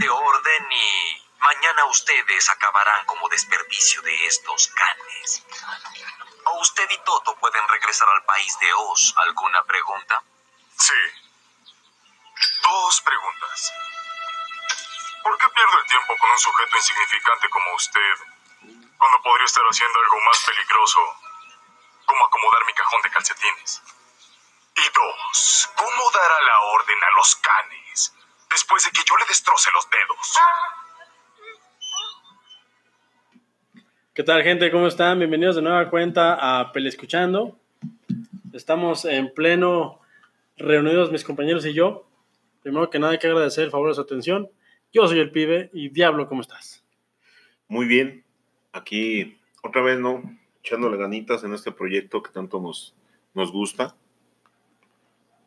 de orden y mañana ustedes acabarán como desperdicio de estos canes. O usted y Toto pueden regresar al país de Oz. ¿Alguna pregunta? Sí. Dos preguntas. ¿Por qué pierdo el tiempo con un sujeto insignificante como usted cuando podría estar haciendo algo más peligroso, como acomodar mi cajón de calcetines? Y dos, ¿cómo dará la orden a los canes después de que yo le destroce los dedos? ¿Qué tal, gente? ¿Cómo están? Bienvenidos de nueva cuenta a Pele Escuchando. Estamos en pleno reunidos mis compañeros y yo. Primero que nada hay que agradecer el favor de su atención. Yo soy el pibe y Diablo, ¿cómo estás? Muy bien, aquí otra vez, ¿no? Echándole ganitas en este proyecto que tanto nos, nos gusta.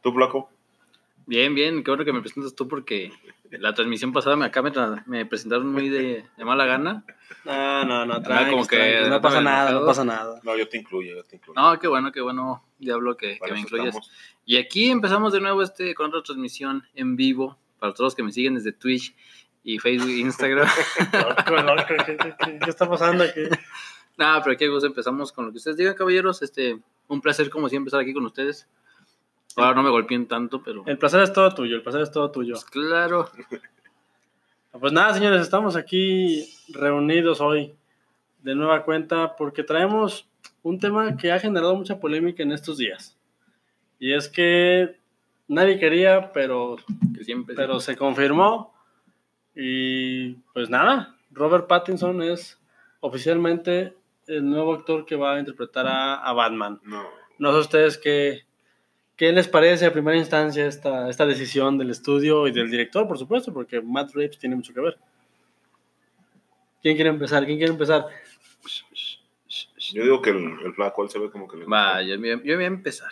¿Tú, Flaco? Bien, bien, qué bueno que me presentas tú porque la transmisión pasada me, acá me, me presentaron muy de, de mala gana. No, no, no, tranquis, como que tranquis, no pasa nada, no pasa nada. No, yo te incluyo, yo te incluyo. No, qué bueno, qué bueno, Diablo, que, que me eso incluyes. estamos. Y aquí empezamos de nuevo este con otra transmisión en vivo para todos los que me siguen desde Twitch y Facebook e Instagram. Loco, loco, ¿qué, qué- qué- qué está pasando aquí? Nada, pero qué gusto, empezamos con lo que ustedes digan, caballeros. Este, un placer como siempre estar aquí con ustedes. Ahora no me golpeen tanto, pero El placer es todo tuyo, el placer es todo tuyo. pues, claro. Pues nada, señores, estamos aquí reunidos hoy de nueva cuenta porque traemos un tema que ha generado mucha polémica en estos días. Y es que nadie quería, pero, Que siempre. pero se confirmó. Y pues nada, Robert Pattinson es oficialmente el nuevo actor que va a interpretar a, a Batman. No, No sé ustedes qué, qué les parece a primera instancia esta, esta decisión del estudio y del director, por supuesto, porque Matt Reeves tiene mucho que ver. ¿Quién quiere empezar? ¿Quién quiere empezar? yo digo que el, el Flaco, él se ve como que le. Va, yo, yo- yo voy a empezar.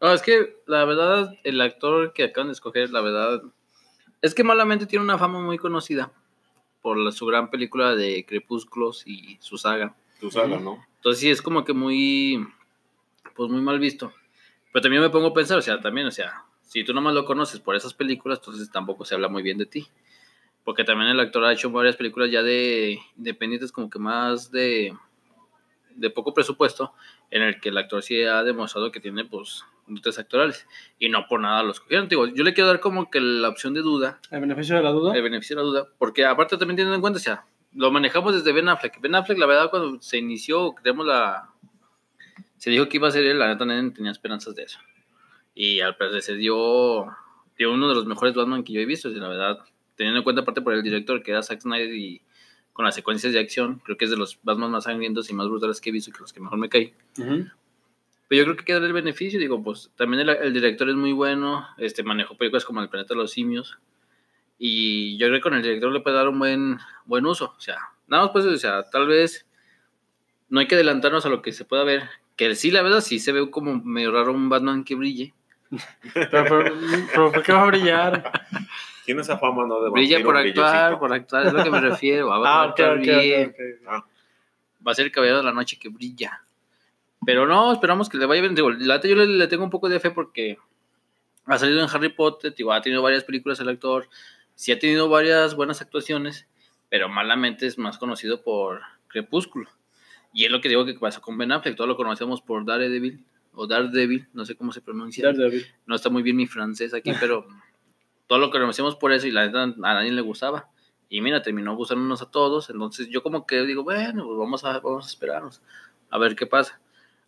No, es que la verdad, el actor que acaban de escoger, la verdad, es que malamente tiene una fama muy conocida por la- su gran película de Crepúsculos y su saga. Tu saga, ¿no? Entonces sí, es como que muy, pues muy mal visto. Pero también me pongo a pensar, o sea, también, o sea, si tú nomás lo conoces por esas películas, entonces tampoco se habla muy bien de ti. Porque también el actor ha hecho varias películas ya de independientes como que más de, de poco presupuesto, en el que el actor sí ha demostrado que tiene, pues, dotes actorales. Y no por nada lo escogieron. Digo, yo le quiero dar como que la opción de duda, ¿El beneficio de la duda? el beneficio de la duda, porque aparte también teniendo en cuenta, o sea, lo manejamos desde Ben Affleck. Ben Affleck, la verdad, cuando se inició, creemos la... Se dijo que iba a ser él, la neta nadie tenía esperanzas de eso. Y al parecer se dio, dio uno de los mejores Batman que yo he visto, y la verdad, teniendo en cuenta aparte por el director, que era Zack Snyder, y con las secuencias de acción, creo que es de los Batman más sangrientos y más brutales que he visto, y que los que mejor me caí. Ujú. Pero yo creo que hay que darle el beneficio, digo, pues también el, el director es muy bueno, este manejó películas como El planeta de los simios, y yo creo que con el director le puede dar un buen, buen uso, o sea, nada más pues, o sea, tal vez no hay que adelantarnos a lo que se pueda ver, que sí, la verdad, sí se ve como medio raro un Batman que brille, Pero, pero- pero ¿por qué va a brillar? Tiene esa fama, ¿no? De brilla por actuar, por actuar, es lo que me refiero, va a Ah, ok, actuar ok, bien, ok, ok. Ah, va a ser el caballero de la noche que brilla. Pero no, esperamos que le vaya bien. Digo, la yo le, le tengo un poco de fe porque ha salido en Harry Potter, digo, ha tenido varias películas el actor, sí ha tenido varias buenas actuaciones, pero malamente es más conocido por Crepúsculo. Y es lo que digo que pasó con Ben Affleck, todos lo conocemos por Daredevil, o Daredevil, no sé cómo se pronuncia. Daredevil. No está muy bien mi francés aquí, pero todo lo conocemos por eso y la neta a nadie le gustaba. Y mira, terminó gustándonos a todos. Entonces yo como que digo, bueno, pues vamos a, vamos a esperarnos a ver qué pasa.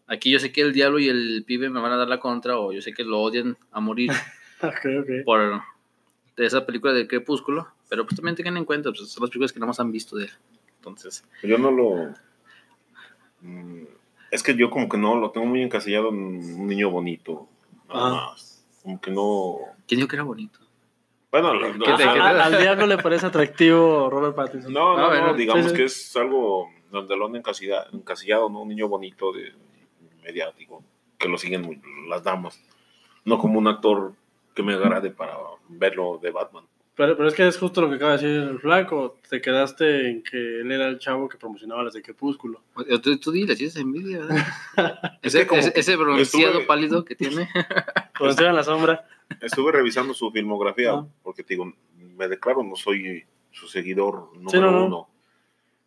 Aquí yo sé que el diablo y el pibe me van a dar la contra o yo sé que lo odian a morir Ok, ok. por de esa película de Crepúsculo. Pero pues también tengan en cuenta, pues son las películas que no más han visto de él. Entonces, yo no lo... Mm, Es que yo como que no, lo tengo muy encasillado en un niño bonito. nada Ah. más. Como que no... ¿quién dijo que era bonito? Bueno, lo- ¿Qué te- ajá. qué te- A- al diablo le parece atractivo Robert Pattinson. No, no, Ah, no, digamos sí, sí. que es algo donde lo han encasillado, encasillado, ¿no? Un niño bonito, de mediático, que lo siguen muy- las damas. No como un actor que me agrade para verlo de Batman. Pero, pero es que es justo lo que acaba de decir el flaco. Te quedaste en que él era el chavo que promocionaba las de Crepúsculo. Tú, tú dile, tienes envidia, ¿verdad? Es ese, ese, ese bronceado estuve- pálido que tiene. Cuando estuvo en la sombra. Estuve revisando su filmografía, Ah. porque te digo, me declaro, no soy su seguidor número Sí, no, no. uno.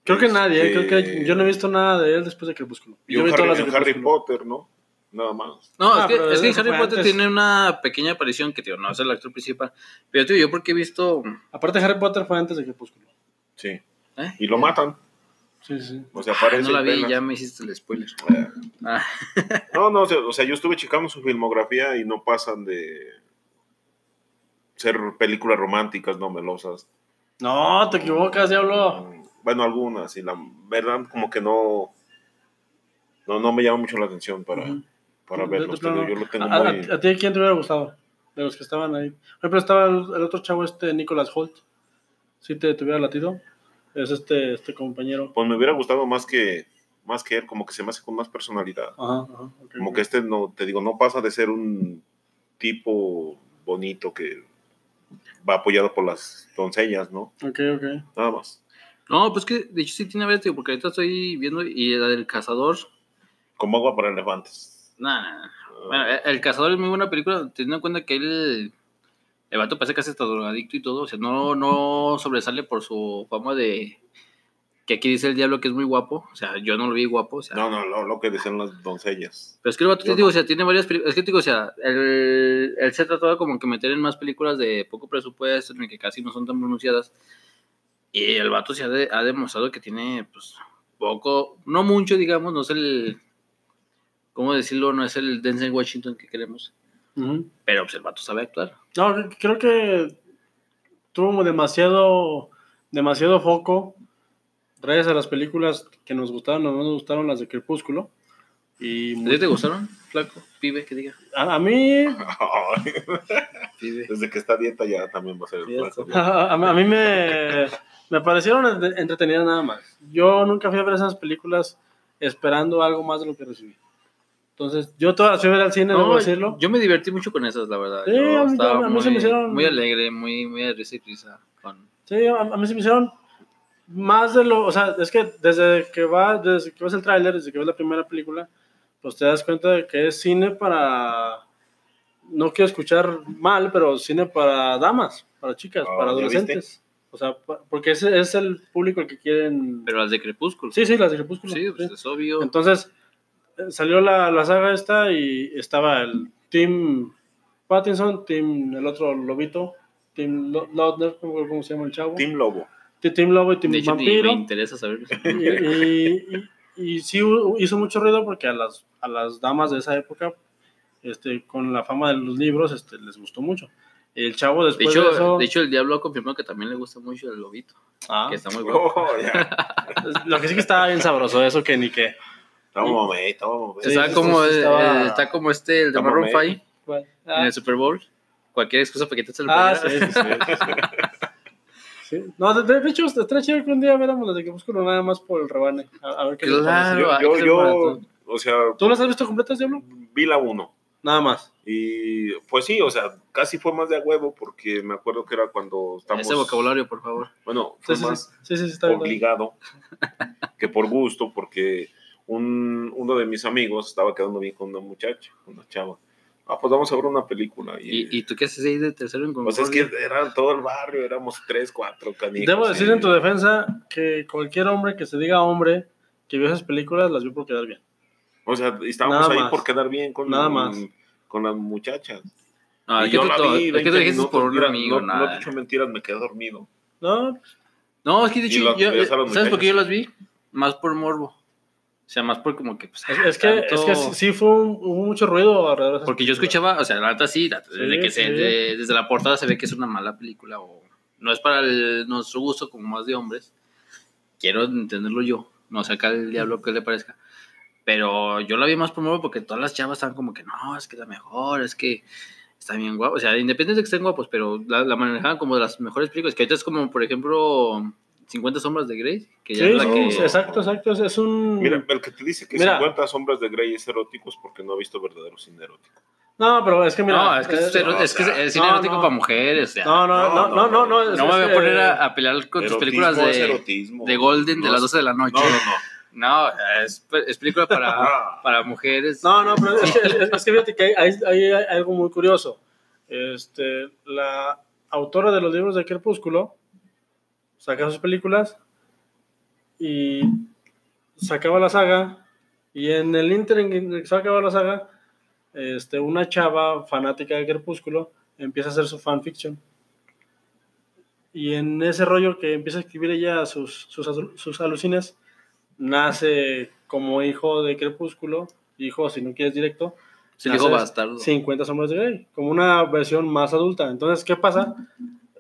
Creo que nadie, ¿eh? Este, creo que yo no he visto nada de él después de Crepúsculo. Yo en vi Harry, todas las de Harry. Potter, ¿no? Nada más. No, Ah, es que, pero es que Harry Potter antes. tiene una pequeña aparición que, tío, no es el actor principal. Pero, tío, yo porque he visto... Aparte, Harry Potter fue antes de Crepúsculo. Sí. ¿eh? Y lo matan. Sí, sí. O sea, Ah, aparece. no la vi, apenas. ya me hiciste el spoiler. Eh, Ah, No, no, o sea, o sea, yo estuve checando su filmografía y no pasan de ser películas románticas, no melosas. No, te equivocas, diablo. Bueno, algunas, y la verdad como que no no, no me llama mucho la atención para. Para verlos. yo lo tengo ¿A, a- muy... a ti quién te hubiera gustado? De los que estaban ahí. Por ejemplo, estaba el, el otro chavo, este Nicholas Holt. ¿Sí te, te hubiera latido? Es este, este compañero. Pues me hubiera gustado más que más que él, como que se me hace con más personalidad. Ajá, ajá. ok, Como ok. que este no, te digo, no pasa de ser un tipo bonito que va apoyado por las doncellas, ¿no? Ok, ok. Nada más. no, pues que de hecho sí tiene varias, porque ahorita estoy viendo y la del cazador... Como agua para elefantes. Nah, nah. Bueno, eh, El Cazador es muy buena película, teniendo en cuenta que él, el vato parece casi hasta drogadicto y todo, o sea, no, no sobresale por su fama de que aquí dice el diablo que es muy guapo, o sea, yo no lo vi guapo, o sea, No, no, lo, lo que decían las doncellas. pero es que el vato, te digo, no. o sea, tiene varias películas, es que te digo, o sea, él, él se trataba como que meter en más películas de poco presupuesto, en que casi no son tan pronunciadas, y el vato se ha, de- ha demostrado que tiene, pues, poco, no mucho, digamos, no es el, ¿cómo decirlo? No es el Denzel Washington que queremos. Pero pues el vato sabe actuar. No, cre- creo que tuvo demasiado, demasiado foco gracias a las películas que nos gustaron o no nos gustaron, las de Crepúsculo. Y ¿A ti te gustaron? Flaco, pibe, que diga. a, a mí. Desde que está dieta ya también va a ser el flaco. a, a mí me, me parecieron entre- entretenidas nada más. Yo nunca fui a ver esas películas esperando algo más de lo que recibí. Entonces, yo todas las fui a ver al cine, debo No, decirlo. yo me divertí mucho con esas, la verdad. Sí, Yo a mí- estaba a mí se me muy- hicieron- Muy alegre, muy, muy de risa y risa. Con... Sí, a, a mí se me hicieron más de lo, o sea, es que desde que va, desde que ves el tráiler, desde que ves la primera película, pues te das cuenta de que es cine para, no quiero escuchar mal, pero cine para damas, para chicas, Ah, para ¿ya adolescentes. O sea, porque ese es el público el que quieren. Pero las de Crepúsculo. Sí, sí, las de Crepúsculo. Sí, pues sí. es obvio. Entonces, salió la, la saga esta y estaba el Team Pattinson, Team, el otro Lobito, Team Lautner, ¿cómo se llama el chavo? Team Lobo. Team Lobo y Team de hecho, ni Vampiro. me interesa saber. Y, y, y- y sí hizo mucho ruido porque a las, a las damas de esa época, este, con la fama de los libros, este, les gustó mucho. El chavo De después de, hecho, eso... de hecho, el diablo confirmó que también le gusta mucho el lobito. Ah, Que está muy guapo. Oh, ya. lo que sí que estaba bien sabroso, eso que ni que... Estamos mamey, estamos mamey. Está, como, eh, está como este, el de Maroon medio. 5 en Ah, el Super Bowl. Cualquier excusa para quitarse el ah, playera. sí, sí, sí. Sí. No, de, de hecho, estaría chido que un día viéramos las de Crepúsculo nada más por el rebane. A, a ver qué Claro. Yo, que yo, o sea, ¿Tú las has visto completas, Diablo? vi la 1. Nada más. Y pues sí, o sea, casi fue más de a huevo porque me acuerdo que era cuando estamos... Ese vocabulario, por favor. Bueno, fue sí, más sí, sí, sí, sí, está bien. obligado que por gusto porque un, uno de mis amigos estaba quedando bien con una muchacha, una chava. Ah, pues vamos a ver una película. Y, ¿Y, y tú qué haces ahí de tercero en pues es que Concordia? era todo el barrio, éramos tres, cuatro canijos. Debo decir en tu defensa que cualquier hombre que se diga hombre que vio esas películas las vio por quedar bien. O sea, y estábamos Nada ahí más. por quedar bien con, Nada más. con las muchachas. No, Y yo tú, la vi es que 20 tú dijiste minutos, por un mira, amigo, no, nada. no te echo mentiras, me quedé dormido. No, No, es que de hecho, yo- ¿sabes por qué yo las vi? Más por morbo. O sea, más por como que... Pues, es, es que, tanto- es que sí, fue un- hubo mucho ruido alrededor de Porque yo escuchaba, o sea, la neta sí, desde, Sí, que se, sí. de- desde la portada se ve que es una mala película o no es para el- nuestro gusto como más de hombres. Quiero entenderlo yo, no sé acá el diablo que le parezca. Pero yo la vi más morbo porque todas las chavas estaban como que no, es que la mejor, es que está bien guapo. O sea, independientemente de que estén guapos, pero la, la manejaban como de las mejores películas. Que ahorita es como, por ejemplo, 50 sombras de Grey. Que ya Sí, es la que... exacto, exacto. Es, un. Mira, el que te dice que Mira. 50 sombras de Grey es erótico es porque no ha visto verdadero cine erótico. No, pero es que mira. no, es que es, eh, que es- es cine no, erótico no. para mujeres. o sea, No, no, no, no, no. No, es- No me voy a poner a, a pelear con tus películas de, de Golden de las es- 12 de la noche. No, no, no. No, es, es película para, para mujeres. No, no, pero es que, es, es que fíjate que hay, hay- hay algo muy curioso. Este, la, autora de los libros de Crepúsculo, saca sus películas y sacaba la saga. Y en el inter en que sacaba la saga, este, una chava fanática de Crepúsculo empieza a hacer su fanfiction. Y en ese rollo que empieza a escribir ella sus, sus, sus alucines, nace como hijo de Crepúsculo, hijo, si no quieres directo, Se dijo bastardo. 50 sombras de Grey, como una versión más adulta. Entonces, ¿qué pasa?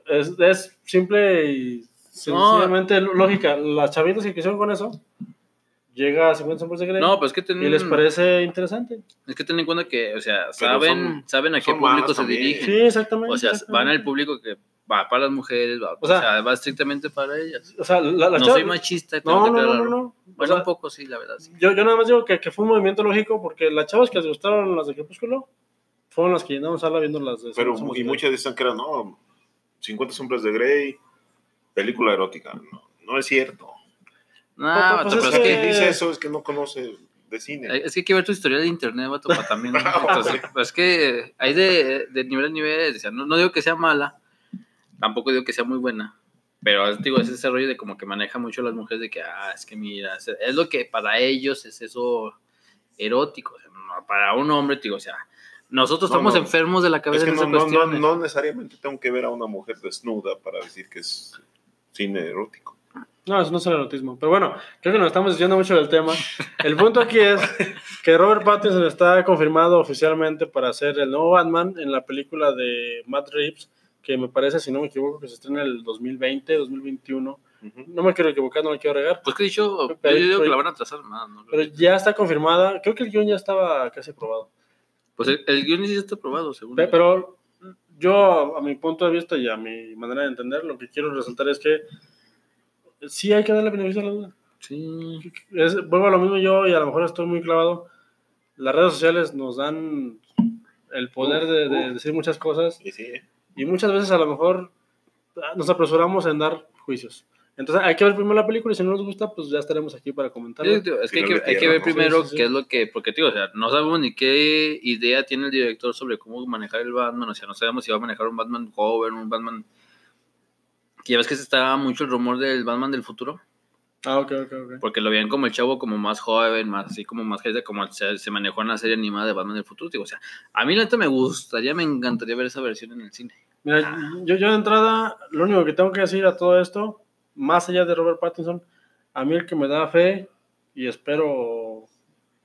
Es, es simple y sencillamente lógica. Las chavitas que quisieron con eso, llega a 50 sombras de Grey No, pues es que ten, y les parece interesante. es que ten en cuenta que, o sea, saben, son- saben a qué público se también. dirigen. Sí, exactamente. O sea, van exactamente. al público que va para las mujeres, va, o, O sea, sea, va estrictamente para ellas. O sea, la, la no chava- soy machista, No, no, no, no, no. O Bueno, sea, un poco sí, la verdad. Sí. yo, yo nada más digo que, que fue un movimiento lógico porque las chavas que les gustaron las de Crepúsculo fueron las que llenaron sala viendo las de Pero, y muchas decían que era, no, 50 sombras de Grey, película erótica. No, no es cierto. No, Pues, pues, es es que- dice eso es que no conoce de cine. es que hay que ver tu historial de internet, vato, para también. Entonces, pues es que hay de, de nivel a nivel. O sea, no, no digo que sea mala, tampoco digo que sea muy buena. Pero digo, es ese rollo de como que maneja mucho a las mujeres de que, ah, es que mira, es, es lo que para ellos es eso erótico. O sea, no, para un hombre, digo, o sea, nosotros No, estamos no. enfermos de la Es cabeza que en no, esas no, no, cuestiones. no necesariamente tengo que ver a una mujer desnuda para decir que es cine erótico. No, eso no es el erotismo. Pero bueno, creo que nos estamos diciendo mucho del tema. El punto aquí es que Robert Pattinson está confirmado oficialmente para ser el nuevo Batman en la película de Matt Reeves, que me parece, si no me equivoco, que se estrena el 2020, 2021. Ujú. No me quiero equivocar, no me quiero regar. Pues que he dicho, yo Pero- digo que pero- la van a atrasar más, ¿no? Pero ya está confirmada. Creo que el guion ya estaba casi aprobado. Pues el, el guion sí está aprobado, según. Pe- Pero yo, a mi punto de vista y a mi manera de entender, lo que quiero resaltar es que sí hay que darle beneficio a la duda. Sí. Es- vuelvo a lo mismo yo y a lo mejor estoy muy clavado. Las redes sociales nos dan el poder de, decir muchas cosas Y sí, ¿eh? y muchas veces a lo mejor nos apresuramos en dar juicios. Entonces hay que ver primero la película y si no nos gusta, pues ya estaremos aquí para comentarla. Sí, tío, es que hay, que hay que ver primero Sí, sí, sí. qué es lo que, porque tío, o sea, no sabemos ni qué idea tiene el director sobre cómo manejar el Batman, o sea, no sabemos si va a manejar un Batman joven, un Batman ya ves que se está mucho el rumor del Batman del futuro, Ah, ok, ok, ok. porque lo veían como el chavo como más joven, más así como más gente, como se, se manejó en la serie animada de Batman del futuro, digo, o sea, a mí la neta me gustaría, me encantaría ver esa versión en el cine. Mira, yo, yo de entrada, lo único que tengo que decir a todo esto, más allá de Robert Pattinson, a mí el que me da fe y espero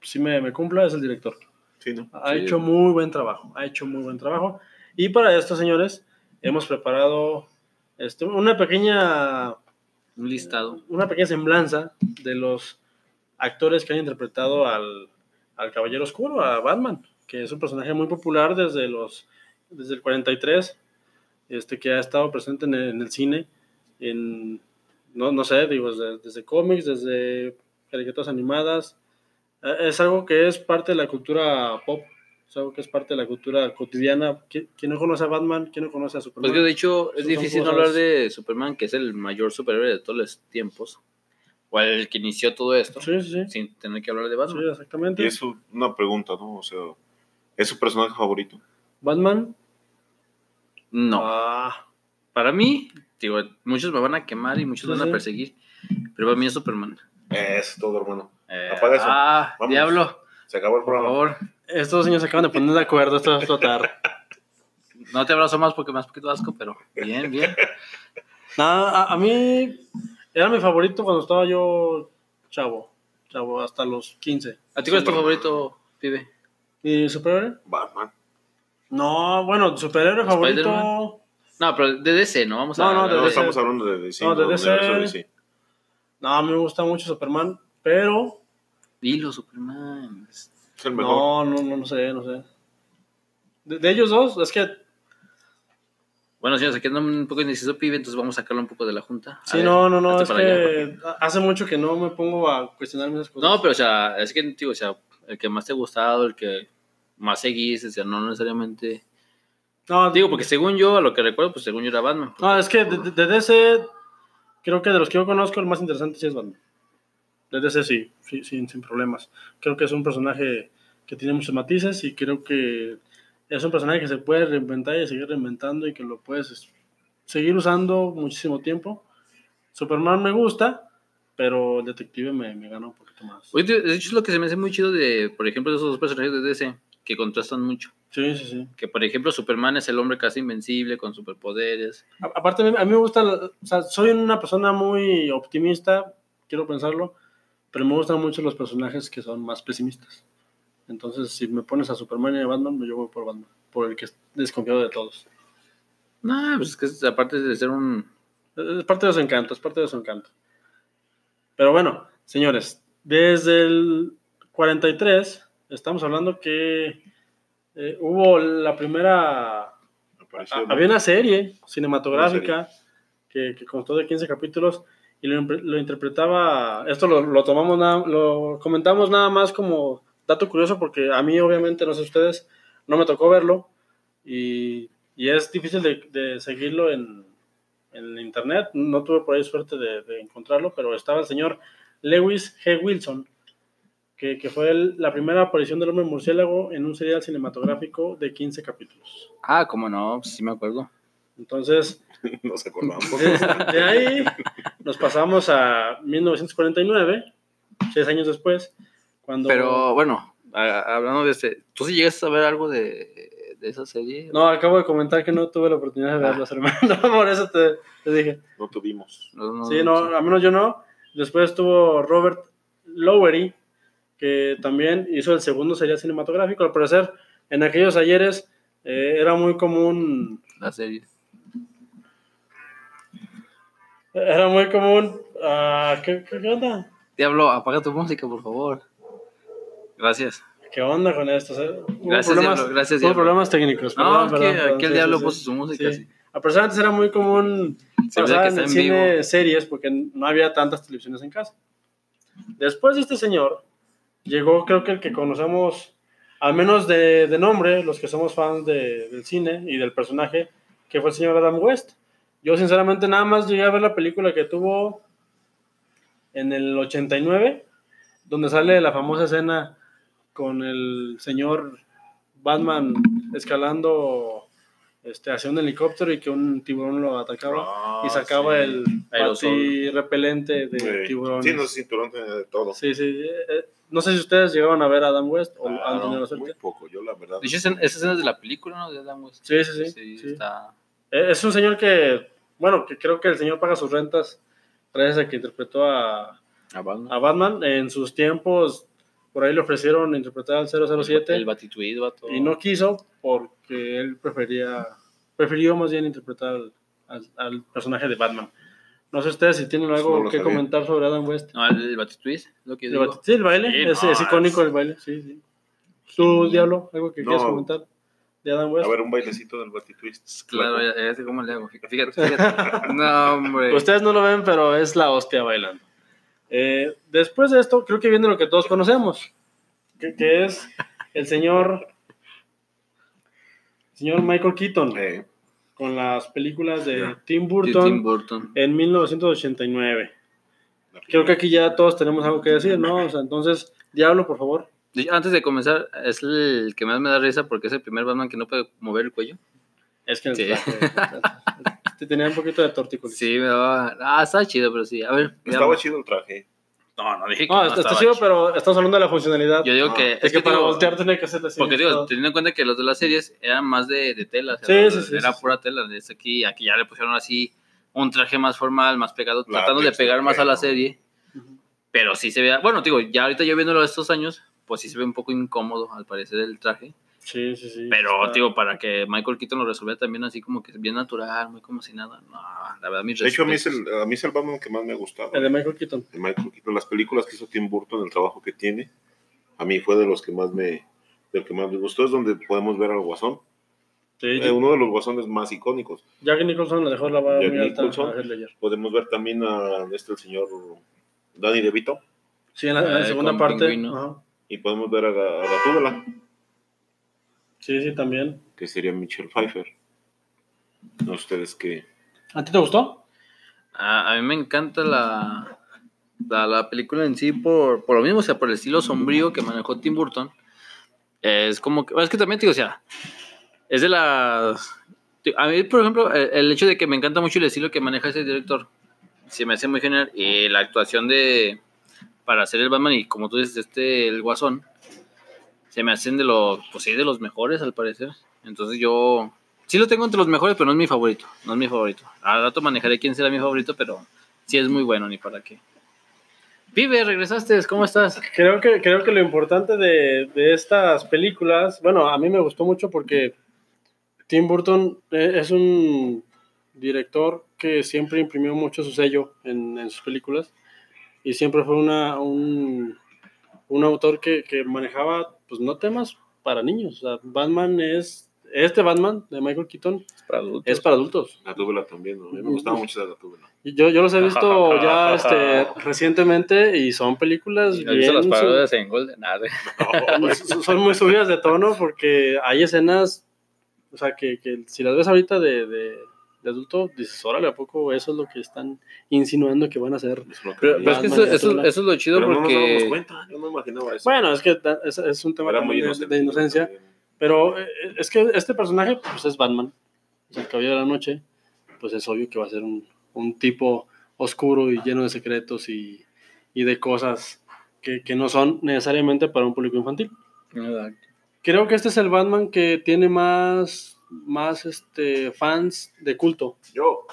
si me, me cumpla es el director. Sí, ¿no? Ha Sí. hecho muy buen trabajo, ha hecho muy buen trabajo. Y para esto, señores, hemos preparado este, una pequeña Un listado. una pequeña semblanza de los actores que han interpretado al, al Caballero Oscuro, a Batman, que es un personaje muy popular desde los desde el 43, este que ha estado presente en el, en el cine, en no, no sé, digo, desde, desde cómics, desde caricaturas animadas. Eh, Es algo que es parte de la cultura pop, es algo que es parte de la cultura cotidiana. ¿Qui- ¿Quién no conoce a Batman? ¿Quién no conoce a Superman? Pues que de hecho es difícil no cosas- hablar de Superman, que es el mayor superhéroe de todos los tiempos, o el que inició todo esto, Sí, sí, sí. sin tener que hablar de Sí, Batman. exactamente. Y es su- una pregunta, ¿no? O sea, ¿es su personaje favorito? Batman. No, Ah, para mí, digo, muchos me van a quemar y muchos Sí, van a perseguir, pero para mí es Superman. Es todo, hermano. Eh, Apaga eso. Ah, Vamos. diablo, Se acabó el por programa. favor. estos señores se acaban de poner de acuerdo, esto va a explotar. No te abrazo más porque me das poquito asco, pero bien, bien. Nada, a, a mí era mi favorito cuando estaba yo chavo, chavo, hasta los 15. ¿A ti cuál es tu favorito, pibe? ¿Y superhéroe? Batman. No, bueno, superhéroe favorito. No, pero de DC, ¿no? Vamos a No, no, hablar de No, DC. estamos hablando de DC. No, de no, DC. No, a mí me gusta mucho Superman, pero Dilo, Superman. Es el mejor. no, no, no, no sé, no sé. De, de ellos dos, es que Bueno, señores, aquí anda un poco indeciso, pibe, entonces vamos a sacarlo un poco de la junta. A sí, ver, no, no, no, es allá. que hace mucho que no me pongo a cuestionarme esas cosas. No, pero o sea, es que, digo, o sea, el que más te ha gustado, el que más seguís, o sea, no necesariamente... no, Digo, porque según yo, a lo que recuerdo, pues según yo era Batman. No, es que de, DC, creo que de los que yo conozco, el más interesante sí es Batman. De DC sí, sí, sin, sin problemas. Creo que es un personaje que tiene muchos matices y creo que es un personaje que se puede reinventar y seguir reinventando y que lo puedes seguir usando muchísimo tiempo. Superman me gusta, pero el detective me, me gana un poquito más. Oye, de de hecho es lo que se me hace muy chido de, por ejemplo, de esos dos personajes de DC, que contrastan mucho. Sí, sí, sí. Que, por ejemplo, Superman es el hombre casi invencible, con superpoderes. A- Aparte, a mí me gusta, o sea, soy una persona muy optimista, quiero pensarlo, pero me gustan mucho los personajes que son más pesimistas. Entonces, si me pones a Superman y a Batman, yo voy por Batman, por el que es desconfiado de todos. No, pues es que aparte de ser un... Es parte de su encanto, es parte de su encanto. Pero bueno, señores, desde el 43 estamos hablando que eh, hubo la primera Apareció, ¿no? Había una serie cinematográfica Que, que constó de 15 capítulos y lo, interpretaba, esto lo, lo tomamos, nada- lo comentamos nada más como dato curioso porque a mí obviamente, no sé ustedes, no me tocó verlo y, y es difícil de, de seguirlo en, en internet, no tuve por ahí suerte de, de encontrarlo, pero estaba el señor Lewis G. Wilson, que, que fue el- la primera aparición del hombre murciélago en un serial cinematográfico de 15 capítulos. Ah, cómo no, pues sí me acuerdo. Entonces, No se acordaban. de, de ahí nos pasamos a 1949, seis años después, cuando... Pero bueno, a- hablando de este, ¿tú sí llegaste a ver algo de, de esa serie? No, acabo de comentar que no tuve la oportunidad de Ah. verlos, hermano. por eso te, te dije. No tuvimos. No, no, Sí, no, a menos yo no. Después estuvo Robert Lowery, que también hizo el segundo serial cinematográfico. Al parecer, en aquellos ayeres eh, era muy común... La serie. Era muy común... ah, ¿qué, qué, onda? Diablo, apaga tu música, por favor. Gracias. ¿Qué onda con esto? Gracias, problemas, Diablo, gracias, Diablo. problemas técnicos. No, es que aquí el diablo sí, puso su música. Sí. sí. A pesar antes era muy común Se pasar que en en cine vivo. series porque no había tantas televisiones en casa. Después de este señor, llegó creo que el que conocemos, al menos de, de nombre, los que somos fans de- del cine y del personaje, que fue el señor Adam West. Yo sinceramente nada más llegué a ver la película que tuvo en el 89, donde sale la famosa escena con el señor Batman escalando este, hacia un helicóptero y que un tiburón lo atacaba Ah, y sacaba sí. el repelente de Sí. tiburones. Sí, no cinturón de todo. Sí, sí, eh, no sé si ustedes llegaron a ver a Adam West o Claro, han tenido la muy poco, yo la verdad. Esa esa escena es de la película, ¿no? De Adam West. Sí, sí, sí. Sí, sí. está... Eh, Es un señor que, bueno, que creo que el señor paga sus rentas gracias a que interpretó a, a Batman. a Batman. En sus tiempos, por ahí le ofrecieron interpretar al 007 El Batituid, vato. y no quiso porque él prefería, prefirió más bien interpretar al, al- al personaje de Batman. No sé ustedes si tienen algo No que sabía. comentar sobre Adam West. No, el, el Batituid, lo que El digo. bat- Sí, el baile, Sí, es, no, es icónico el baile, sí, sí. ¿Tú, Diablo, algo que No. quieras comentar de Adam West? A ver, un bailecito del Batitwist. Claro, ya, ya sé cómo le hago. Fíjate, fíjate. fíjate. no, hombre. Ustedes no lo ven, pero es la hostia bailando. Eh, después de esto, creo que viene lo que todos conocemos, que, que es el señor, señor Michael Keaton, Eh, con las películas de Ya. Tim Burton Tim Burton. en 1989. la Creo que aquí ya todos tenemos algo que decir, ¿no? O sea, entonces, Diablo, por favor. Antes de comenzar, es el que más me da risa porque es el primer Batman que no puede mover el cuello. Es que Sí. traje- este tenía un poquito de tortícolis. Sí, me daba. Ah, está chido, pero sí. A ver. Estaba digamos. chido el traje. No, no dije que No, no, está, chido, pero estamos hablando de la funcionalidad. Yo digo Ah, que. es, que, para digo, voltear tiene que ser así. Porque digo, todo. teniendo en cuenta que los de las series eran más de, de tela. o sea, Sí, sí, sí, Era sí, pura tela. Desde aquí, aquí ya le pusieron así un traje más formal, más pegado, tratando de pegar más a la serie. Pero sí se vea. Bueno, digo, ya ahorita yo viéndolo estos años, pues sí se ve un poco incómodo al parecer el traje. Sí, sí, sí. Pero, está- digo, para que Michael Keaton lo resolviera también así como que bien natural, muy como si nada. No, la verdad, mis De hecho, a mí, es el, a mí es el Batman que más me ha gustado. El de Michael Keaton. de Michael Keaton. Las películas que hizo Tim Burton, el trabajo que tiene, a mí fue de los que más me, del que más me gustó. Es donde podemos ver al Guasón. Sí, Eh, uno de los Guasones más icónicos. Jack Nicholson le dejó la vara muy alta Nicholson. a. Podemos ver también a este, el señor Danny DeVito. Sí, en la, en la Eh, segunda parte. Ajá. Y podemos ver a, a Gatúbela, Sí, sí, también. que sería Michelle Pfeiffer. No ustedes qué. ¿A ti te gustó? A, a mí me encanta la, la, la película en sí por, por lo mismo, o sea, por el estilo sombrío que manejó Tim Burton. Es como que, es que también, digo, o sea, es de las... A mí, por ejemplo, el, el hecho de que me encanta mucho el estilo que maneja ese director, se me hace muy genial. Y la actuación de. Para hacer el Batman y como tú dices, este, el Guasón, se me hacen de los. Pues sí, de los mejores al parecer. Entonces yo. Sí lo tengo entre los mejores, pero no es mi favorito. No es mi favorito. Al rato manejaré quién será mi favorito, pero sí es muy bueno, ni para qué. Pibe, regresaste, ¿cómo estás? Creo que, creo que lo importante de, de estas películas, bueno, a mí me gustó mucho porque Tim Burton eh, es un director que siempre imprimió mucho su sello en, en sus películas y siempre fue una, un, un autor que, que manejaba, pues no temas para niños. O sea, Batman es, este Batman de Michael Keaton Para adultos. es para adultos. La tubela también, ¿no? A mí me gustaba mucho la tubela. Y Yo, yo los he visto ya este, recientemente y son películas ¿Has visto las bien parodias en Golden? Nada. son son muy subidas de tono porque hay escenas, o sea, que, que si las ves ahorita de, de, de adulto, dices, órale, ¿a poco eso es lo que están insinuando que van a hacer? Es lo que Pero, pero es que eso, Batman, eso, eso es lo chido Pero no nos porque. cuenta, yo no imaginaba eso. Bueno, es que es, es un tema muy también de, inocente. de inocencia, pero eh, es que este personaje, pues es Batman, es el caballero de la noche, pues es obvio que va a ser un, un tipo oscuro y lleno de secretos y, y de cosas que, que no son necesariamente para un público infantil. Creo que este es el Batman que tiene más, más este, fans de culto. Yo.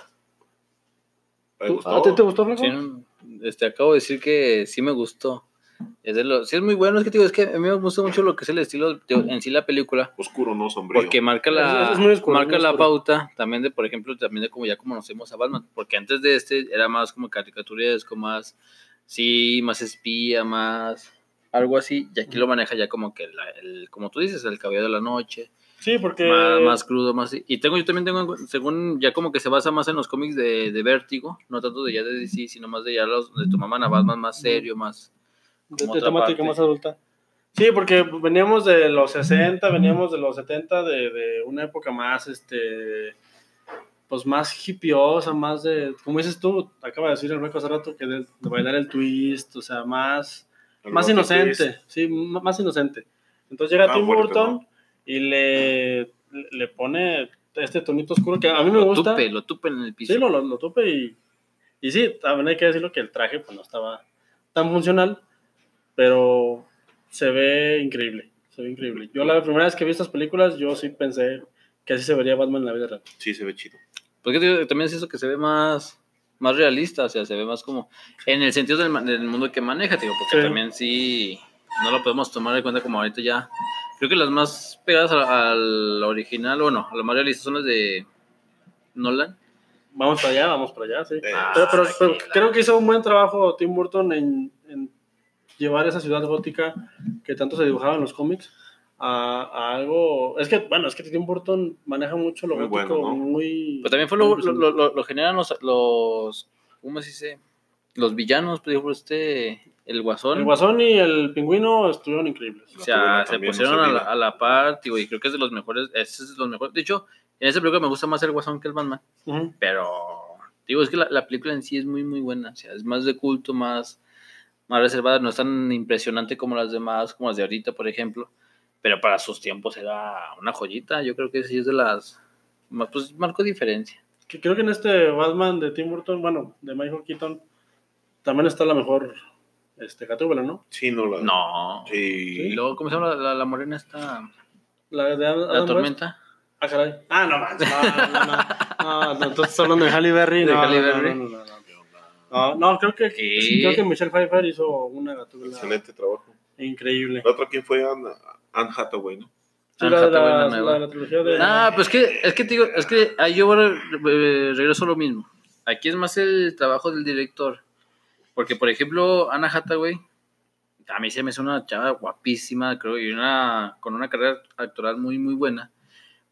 Me ¿Tú- gustó. ¿A ti te gustó, Flaco? Sí, este, acabo de decir que sí me gustó. Es de lo, sí es muy bueno, es que te digo, es que a mí me gusta mucho lo que es el estilo de- en sí la película, Oscuro, no sombrío. porque marca la, Es- es muy oscuro, marca muy la pauta también de, por ejemplo, también de como ya conocemos a Batman, porque antes de este era más como caricaturesco, más, sí, más espía, más algo así, y aquí lo maneja ya como que, la- el, como tú dices, el cabello de la noche, Sí, porque... más, más crudo, más... Y tengo, yo también tengo, según, ya como que se basa más en los cómics de, de Vértigo, no tanto de ya de DC, sino más de ya los donde tomaban a Batman más serio, más... de, de temática parte. más adulta. Sí, porque veníamos de los 60, veníamos de los 70, de, de una época más, este, pues más hippiosa, más de, como dices tú, acaba de decir el hueco hace rato, que de, de bailar el twist, o sea, más, El más inocente, Twist. sí, más inocente. Entonces llega Ah, Tim fuerte, Burton ¿no? Y le, le pone este tonito oscuro que a mí me Lo gusta. tupe, lo tupe en el piso. Sí, lo, lo, lo tupe y, y sí, también hay que decirlo que el traje pues no estaba tan funcional, pero se ve increíble, se ve increíble. Yo la primera vez que vi estas películas, yo sí pensé que así se vería Batman en la vida real. Sí, se ve chido. Porque digo, también es eso que se ve más, más realista, o sea, se ve más como en el sentido del, del mundo que maneja, digo, porque Sí. también sí no lo podemos tomar en cuenta como ahorita ya. Creo que las más pegadas al, al original, o no, a lo más realista son las de Nolan. Vamos para allá, vamos para allá, sí. Eh, Pero, pero- pero tranquila. creo que hizo un buen trabajo Tim Burton en, en llevar esa ciudad gótica que tanto se dibujaba en los cómics a, a algo... Es que, bueno, es que Tim Burton maneja mucho lo Muy gótico, bueno, ¿no? muy... Pero también fue lo, lo, lo, lo- lo generan los, los, ¿cómo se dice? Los villanos, por ejemplo, este, el Guasón. El Guasón y el Pingüino estuvieron increíbles. O sea, se pusieron a la, a la par, y creo que es de los mejores, ese es de los mejores. De hecho, en esa película me gusta más el Guasón que el Batman, pero, digo, es que la, la película en sí es muy, muy buena, o sea, es más de culto, más, más reservada, no es tan impresionante como las demás, como las de ahorita, por ejemplo, pero para sus tiempos era una joyita, yo creo que sí es de las, más, pues marcó diferencia. Que creo que en este Batman de Tim Burton, bueno, de Michael Keaton, también está la mejor este, Gatúbela, ¿no? Sí, no la. No. Sí. Y luego, ¿cómo se llama la, la, la morena esta? La de Adam La West. tormenta. Ah, caray. Ah, no, manches, no, no, no, no, estás hablando de Halle Berry. De no, Halle no, Berry. No, no, no, no. No, no, creo que, sí, creo que Michelle Pfeiffer hizo una Gatúbela Excelente trabajo. increíble. La otra, ¿quién fue? Anne, Anne Hathaway, ¿no? Sí, Anne la de Hathaway, la, la la, la trilogía de... Ah, pues que, es que te digo, es que ahí yo ahora, eh, regreso a lo mismo. Aquí es más el trabajo del director. Porque, por ejemplo, Anna Hathaway, a mí se me hace una chava guapísima, creo, y una, con una carrera actoral muy, muy buena.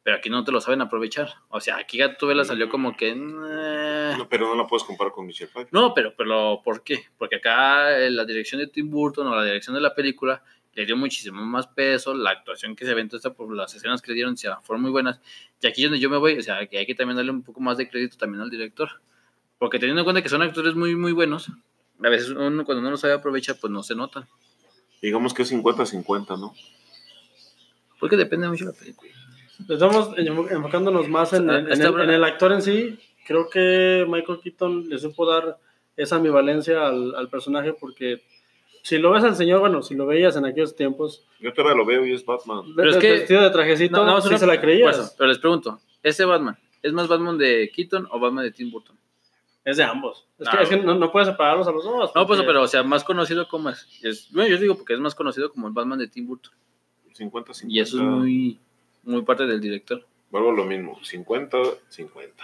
Pero aquí no te lo saben aprovechar. O sea, aquí Gatúbela salió como que... No, pero no la puedes comparar con Michelle Pfeiffer. No, pero, pero ¿por qué? Porque acá eh, la dirección de Tim Burton o la dirección de la película le dio muchísimo más peso, la actuación que se aventó esta por las escenas que le dieron, sea, fueron muy buenas. Y aquí es donde yo me voy, o sea, que hay que también darle un poco más de crédito también al director. Porque teniendo en cuenta que son actores muy, muy buenos, a veces uno cuando no los sabe aprovechar, pues no se nota. Digamos que es 50-50, ¿no? Porque depende mucho de la película. Estamos enfo- enfocándonos más en, en- en Está- el, en el actor en sí. Creo que Michael Keaton le supo dar esa ambivalencia al, al personaje porque si lo ves al señor, bueno, si lo veías en aquellos tiempos, Yo todavía lo veo y es Batman. Pero es que- vestido de trajecito, No, no, sí se la creías. Pero les pregunto, ¿ese Batman es más Batman de Keaton o Batman de Tim Burton? Es de ambos. Es No. que, es que no, no puedes separarlos a los dos. No, pues, pero, o sea, más conocido como es. es- bueno, yo digo porque es más conocido como el Batman de Tim Burton. 50-50. Y eso es muy, muy parte del director. Vuelvo a lo mismo. 50-50.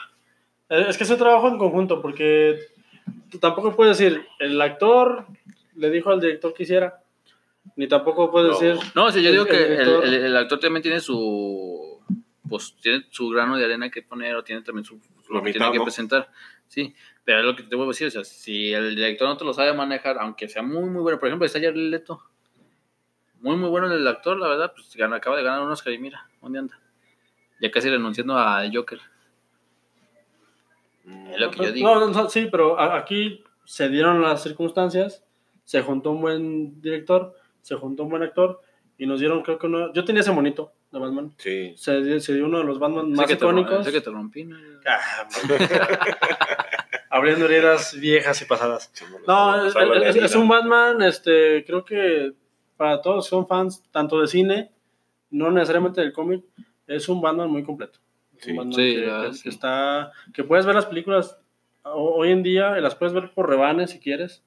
Eh, Es que es un trabajo en conjunto, porque tampoco puedes decir, el actor le dijo al director que hiciera, ni tampoco puedes No. decir, No, o sea, yo digo el que el, director- el- el actor también tiene su. Pues tiene su grano de arena que poner o tiene también su. Lo que mitad, tiene que ¿no? presentar. Sí, pero es lo que te voy a decir. O sea, si el director no te lo sabe manejar, aunque sea muy, muy bueno. Por ejemplo, está Jared Leto. Muy, muy bueno el actor, la verdad. Pues gana- acaba de ganar un Oscar y mira, ¿dónde anda? Ya casi renunciando a Joker. Es lo que yo digo. No, no, no, sí, pero aquí se dieron las circunstancias, se juntó un buen director, se juntó un buen actor, y nos dieron, creo que uno, yo tenía ese monito de Batman, Sí. se, se dio uno de los Batman más icónicos. sé que te rompí. ¿no? Ah, Abriendo heridas viejas y pasadas. No, es, es- es un Batman, este, creo que para todos son fans, tanto de cine, no necesariamente del cómic, es un Batman muy completo. Sí. Batman Sí, que, que- sí. que está, que puedes ver las películas ho- hoy en día, las puedes ver por rebanes si quieres,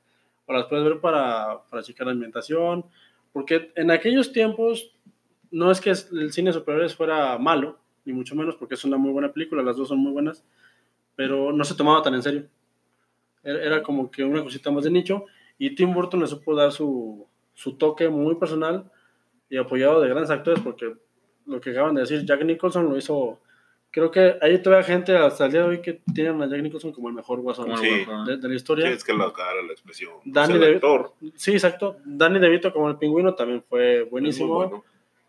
o las puedes ver para, para checar la ambientación, porque en aquellos tiempos no es que el cine de superhéroes fuera malo, ni mucho menos, porque es una muy buena película, las dos son muy buenas, pero no se tomaba tan en serio. Era, como que una cosita más de nicho, y Tim Burton le supo dar su, su toque muy personal y apoyado de grandes actores, porque lo que acaban de decir, Jack Nicholson lo hizo. Creo que hay todavía gente hasta el día de hoy que tienen a Jack Nicholson como el mejor guasón el Sí. de, de la Sí, historia. es que la cara, la expresión. Danny Pues el de- actor Sí, exacto. Danny DeVito como el pingüino también fue buenísimo. bueno.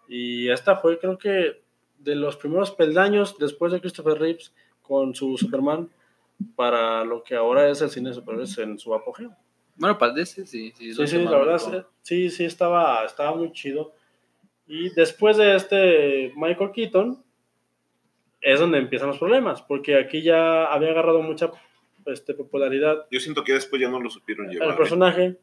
Y esta fue, creo que, de los primeros peldaños después de Christopher Reeves con su Superman para lo que ahora es el cine de superhéroes en su apogeo. Bueno, parece, sí. Sí, Sí, sí, la verdad, sí, sí, sí, estaba, estaba muy chido. Y después de este Michael Keaton, es donde empiezan los problemas, porque aquí ya había agarrado mucha este, popularidad Yo siento que después ya no lo supieron llevar. el ¿eh? personaje.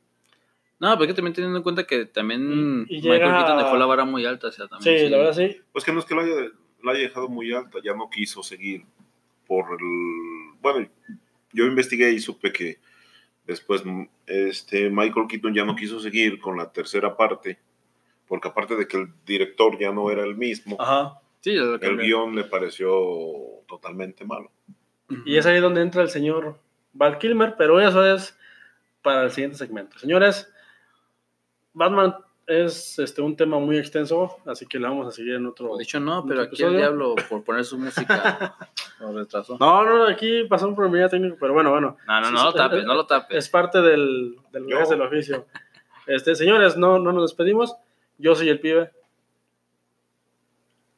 No, porque también teniendo en cuenta que también Y- y Michael llega Keaton a- dejó la vara muy alta. O sea, también, Sí, la verdad sí. Pues que no es que la haya, la haya dejado muy alta, ya no quiso seguir por el... Bueno, yo investigué y supe que después este Michael Keaton ya no quiso seguir con la tercera parte, porque aparte de que el director ya no era el mismo, Ajá. Sí, el guion le pareció totalmente malo. Y es ahí donde entra el señor Val Kilmer, pero eso es para el siguiente segmento. Señores, Batman es este, un tema muy extenso, así que le vamos a seguir en otro. De hecho, no, pero aquí el diablo, por poner su música, lo retrasó. No, no, no, aquí pasó un problema técnico, pero bueno, bueno. No, no, Sí, no lo tapes, es- no lo tapes. Es parte del, del, Yo. del oficio. Este, señores, no, no nos despedimos. Yo soy el pibe.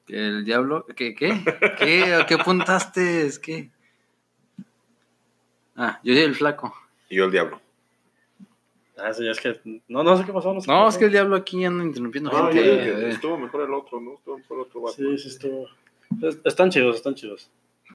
¿El diablo? ¿Qué? ¿Qué? ¿Qué? ¿A qué apuntaste? Es que... Ah, yo soy el flaco. Y yo el diablo. Ah, sí, es que no, no sé qué pasó. No, sé qué No, pasó. es que el diablo aquí anda interrumpiendo No, yo gente. eh. estuvo mejor el otro, ¿no? Estuvo mejor el otro vato. Sí, sí, estuvo. Es- Están chidos, están chidos.